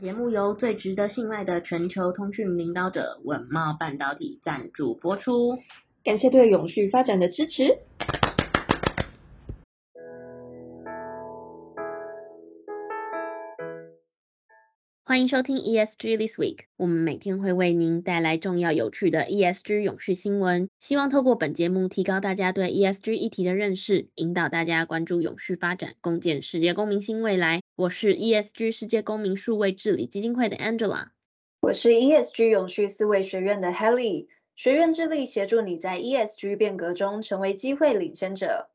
节目由最值得信赖的全球通讯领导者稳贸半导体赞助播出，感谢对永续发展的支持。欢迎收听 ESG This Week，我们每天会为您带来重要有趣的 ESG 永续新闻，希望透过本节目提高大家对 ESG 议题的认识，引导大家关注永续发展，共建世界公民新未来。我是 ESG 世界公民数位治理基金会的 Angela，我是 ESG 永续思维学院的 Helly，学院致力协助你在 ESG 变革中成为机会领先者。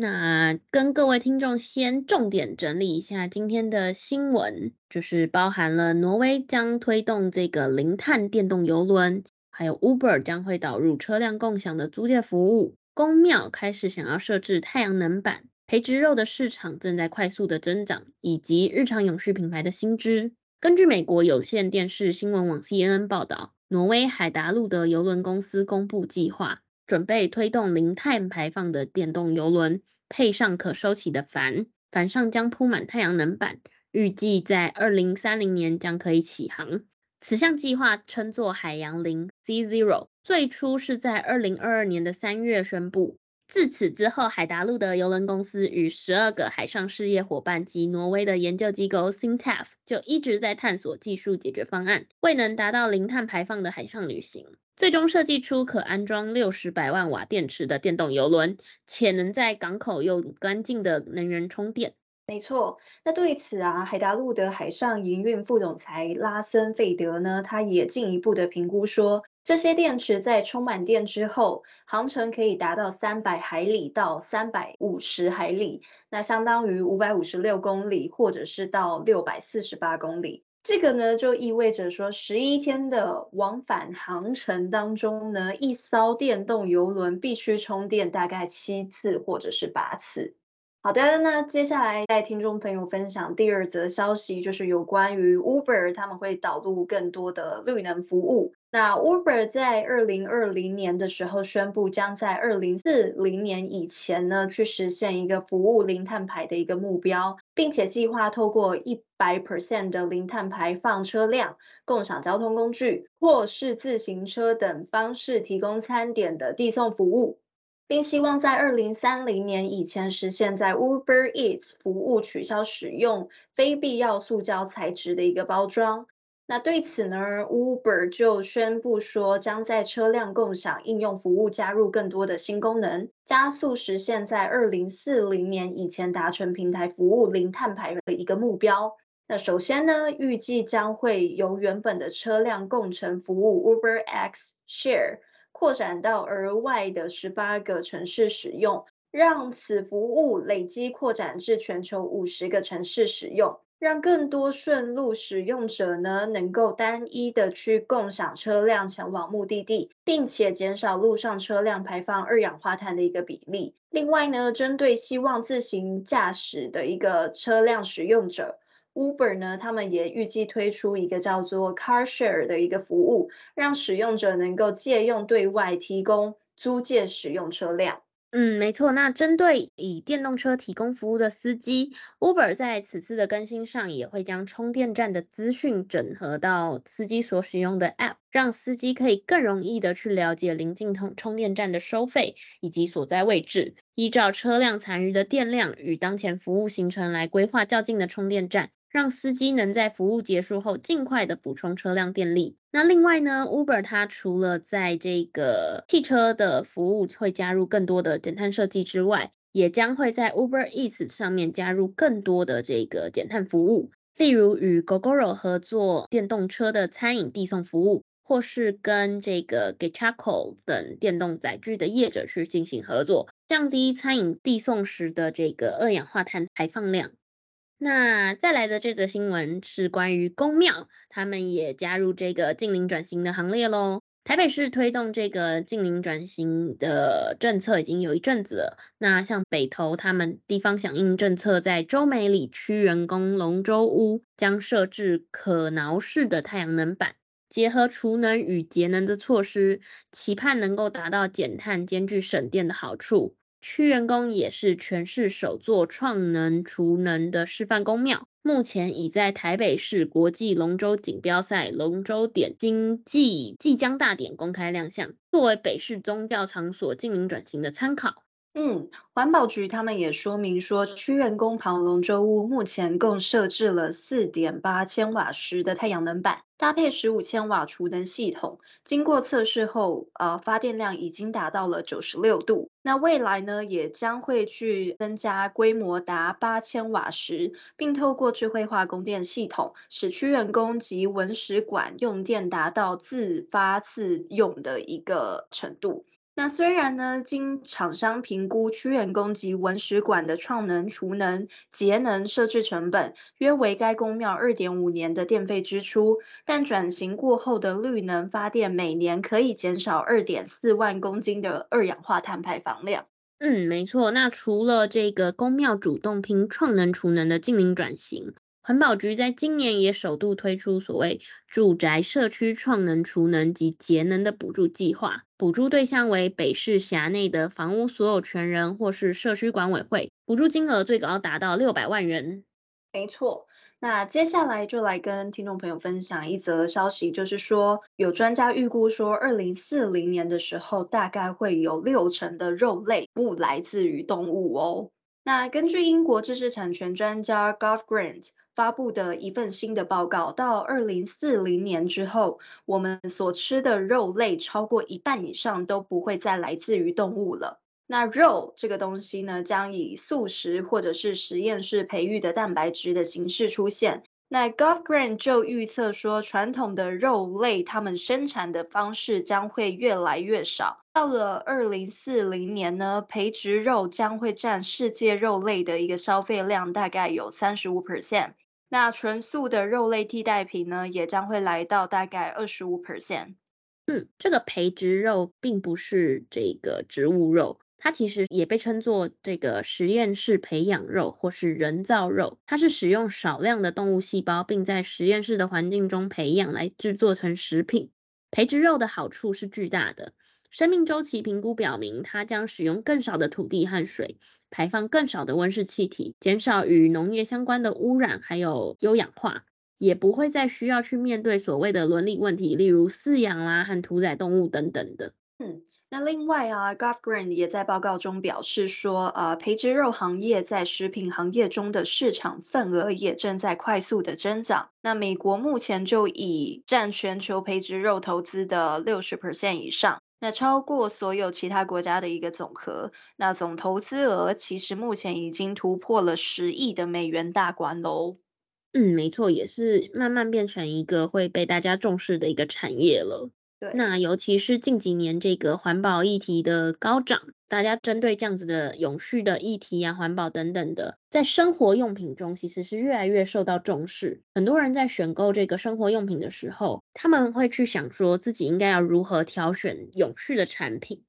那跟各位听众先重点整理一下今天的新闻，就是包含了挪威将推动这个零碳电动游轮，还有 Uber 将会导入车辆共享的租借服务，公庙开始想要设置太阳能板，培植肉的市场正在快速的增长，以及日常永续品牌的新知。根据美国有线电视新闻网 CNN 报道，挪威海达路德邮轮公司公布计划。准备推动零碳排放的电动游轮，配上可收起的帆，帆上将铺满太阳能板，预计在二零三零年将可以起航。此项计划称作海洋零 （Sea Zero），最初是在二零二二年的三月宣布。自此之后，海达路德邮轮公司与十二个海上事业伙伴及挪威的研究机构 SINTEF 就一直在探索技术解决方案，未能达到零碳排放的海上旅行，最终设计出可安装六十百万瓦电池的电动邮轮，且能在港口用干净的能源充电。没错，那对此啊，海达路德海上营运副总裁拉森费德呢，他也进一步的评估说，这些电池在充满电之后，航程可以达到三百海里到三百五十海里，那相当于五百五十六公里，或者是到六百四十八公里。这个呢，就意味着说，十一天的往返航程当中呢，一艘电动游轮必须充电大概七次或者是八次。好的，那接下来带听众朋友分享第二则消息，就是有关于 Uber，他们会导入更多的绿能服务。那 Uber 在二零二零年的时候宣布，将在二零四零年以前呢，去实现一个服务零碳排的一个目标，并且计划透过一百 percent 的零碳排放车辆、共享交通工具或是自行车等方式提供餐点的递送服务。并希望在二零三零年以前实现，在 Uber Eats 服务取消使用非必要塑胶材质的一个包装。那对此呢，Uber 就宣布说，将在车辆共享应用服务加入更多的新功能，加速实现在二零四零年以前达成平台服务零碳排的一个目标。那首先呢，预计将会由原本的车辆共乘服务 Uber X Share。扩展到额外的十八个城市使用，让此服务累积扩展至全球五十个城市使用，让更多顺路使用者呢能够单一的去共享车辆前往目的地，并且减少路上车辆排放二氧化碳的一个比例。另外呢，针对希望自行驾驶的一个车辆使用者。Uber 呢，他们也预计推出一个叫做 Car Share 的一个服务，让使用者能够借用对外提供租借使用车辆。嗯，没错。那针对以电动车提供服务的司机，Uber 在此次的更新上也会将充电站的资讯整合到司机所使用的 App，让司机可以更容易的去了解临近充充电站的收费以及所在位置，依照车辆残余的电量与当前服务行程来规划较近的充电站。让司机能在服务结束后尽快的补充车辆电力。那另外呢，Uber 它除了在这个汽车的服务会加入更多的减碳设计之外，也将会在 Uber Eats 上面加入更多的这个减碳服务，例如与 Gogoro 合作电动车的餐饮递送服务，或是跟这个 Getchako 等电动载具的业者去进行合作，降低餐饮递送时的这个二氧化碳排放量。那再来的这则新闻是关于公庙，他们也加入这个近零转型的行列喽。台北市推动这个近零转型的政策已经有一阵子了。那像北投他们地方响应政策，在洲美里区员工龙舟屋将设置可挠式的太阳能板，结合储能与节能的措施，期盼能够达到减碳兼具省电的好处。区员工也是全市首座创能除能的示范宫庙，目前已在台北市国际龙舟锦标赛龙舟点经济即将大典公开亮相，作为北市宗教场所经营转型的参考。嗯，环保局他们也说明说，屈原宫旁龙舟屋目前共设置了四点八千瓦时的太阳能板，搭配十五千瓦储能系统，经过测试后，呃，发电量已经达到了九十六度。那未来呢，也将会去增加规模达八千瓦时，并透过智慧化供电系统，使屈原宫及文史馆用电达到自发自用的一个程度。那虽然呢，经厂商评估屈原宫及文史馆的创能、储能、节能设置成本约为该公庙二点五年的电费支出，但转型过后的绿能发电每年可以减少二点四万公斤的二氧化碳排放量。嗯，没错。那除了这个公庙主动拼创能、储能的净零转型。环保局在今年也首度推出所谓住宅社区创能、储能及节能的补助计划，补助对象为北市辖内的房屋所有权人或是社区管委会，补助金额最高达到六百万元。没错，那接下来就来跟听众朋友分享一则消息，就是说有专家预估说，二零四零年的时候，大概会有六成的肉类不来自于动物哦。那根据英国知识产权专家 Garth Grant 发布的一份新的报告，到二零四零年之后，我们所吃的肉类超过一半以上都不会再来自于动物了。那肉这个东西呢，将以素食或者是实验室培育的蛋白质的形式出现。那 Garth Grant 就预测说，传统的肉类它们生产的方式将会越来越少。到了二零四零年呢，培植肉将会占世界肉类的一个消费量大概有三十五 percent。那纯素的肉类替代品呢，也将会来到大概二十五 percent。嗯，这个培植肉并不是这个植物肉。它其实也被称作这个实验室培养肉或是人造肉，它是使用少量的动物细胞，并在实验室的环境中培养来制作成食品。培植肉的好处是巨大的，生命周期评估表明，它将使用更少的土地和水，排放更少的温室气体，减少与农业相关的污染，还有优氧化，也不会再需要去面对所谓的伦理问题，例如饲养啦和屠宰动物等等的。嗯。那另外啊，Garth Grant 也在报告中表示说，呃，培植肉行业在食品行业中的市场份额也正在快速的增长。那美国目前就已占全球培植肉投资的六十 percent 以上，那超过所有其他国家的一个总和。那总投资额其实目前已经突破了十亿的美元大关喽。嗯，没错，也是慢慢变成一个会被大家重视的一个产业了。对，那尤其是近几年这个环保议题的高涨，大家针对这样子的永续的议题啊、环保等等的，在生活用品中其实是越来越受到重视。很多人在选购这个生活用品的时候，他们会去想说自己应该要如何挑选永续的产品。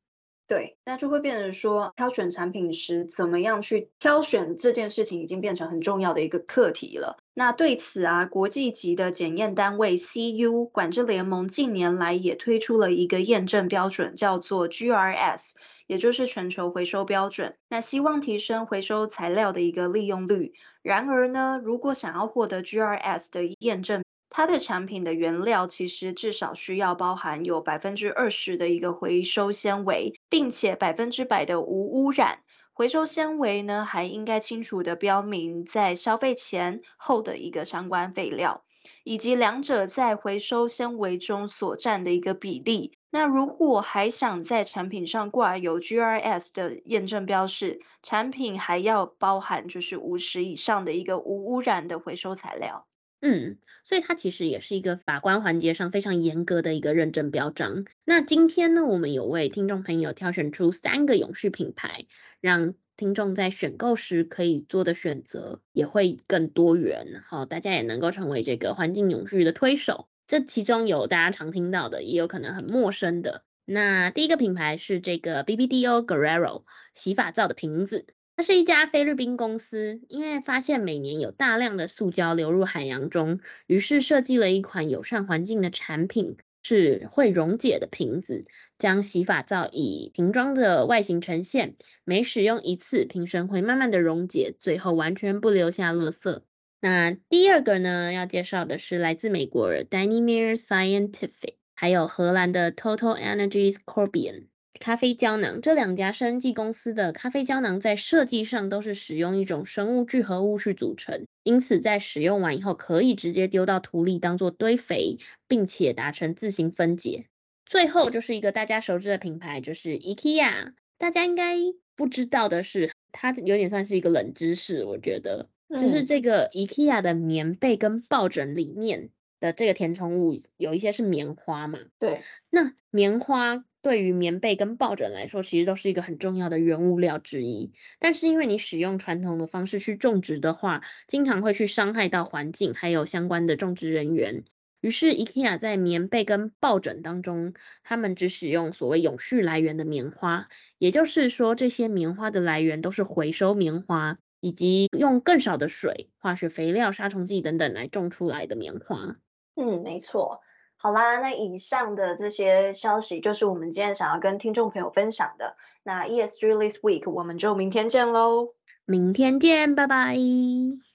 对，那就会变成说，挑选产品时怎么样去挑选这件事情，已经变成很重要的一个课题了。那对此啊，国际级的检验单位 CU 管制联盟近年来也推出了一个验证标准，叫做 GRS，也就是全球回收标准。那希望提升回收材料的一个利用率。然而呢，如果想要获得 GRS 的验证，它的产品的原料其实至少需要包含有百分之二十的一个回收纤维，并且百分之百的无污染。回收纤维呢，还应该清楚地标明在消费前后的一个相关废料，以及两者在回收纤维中所占的一个比例。那如果还想在产品上挂有 GRS 的验证标示，产品还要包含就是五十以上的一个无污染的回收材料。嗯，所以它其实也是一个把关环节上非常严格的一个认证标章。那今天呢，我们有为听众朋友挑选出三个永续品牌，让听众在选购时可以做的选择也会更多元。好，大家也能够成为这个环境永续的推手。这其中有大家常听到的，也有可能很陌生的。那第一个品牌是这个 BBDO Guerrero 洗发皂的瓶子。它是一家菲律宾公司，因为发现每年有大量的塑胶流入海洋中，于是设计了一款友善环境的产品，是会溶解的瓶子，将洗发皂以瓶装的外形呈现，每使用一次，瓶身会慢慢的溶解，最后完全不留下垃圾。那第二个呢，要介绍的是来自美国的 Delamere Scientific，还有荷兰的 Total Energies Corbion 咖啡胶囊。这两家生技公司的咖啡胶囊在设计上都是使用一种生物聚合物去组成，因此在使用完以后可以直接丢到土里当做堆肥，并且达成自行分解。最后就是一个大家熟知的品牌，就是 IKEA。大家应该不知道的是，它有点算是一个冷知识，我觉得。就是这个 IKEA 的棉被跟抱枕里面的这个填充物，有一些是棉花嘛？对。那棉花对于棉被跟抱枕来说，其实都是一个很重要的原物料之一。但是因为你使用传统的方式去种植的话，经常会去伤害到环境，还有相关的种植人员。于是 IKEA 在棉被跟抱枕当中，他们只使用所谓永续来源的棉花，也就是说，这些棉花的来源都是回收棉花。以及用更少的水、化学肥料、杀虫剂等等来种出来的棉花。嗯，没错。好啦，那以上的这些消息就是我们今天想要跟听众朋友分享的。那 ESG This Week 我们就明天见喽。明天见，拜拜，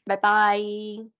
拜拜。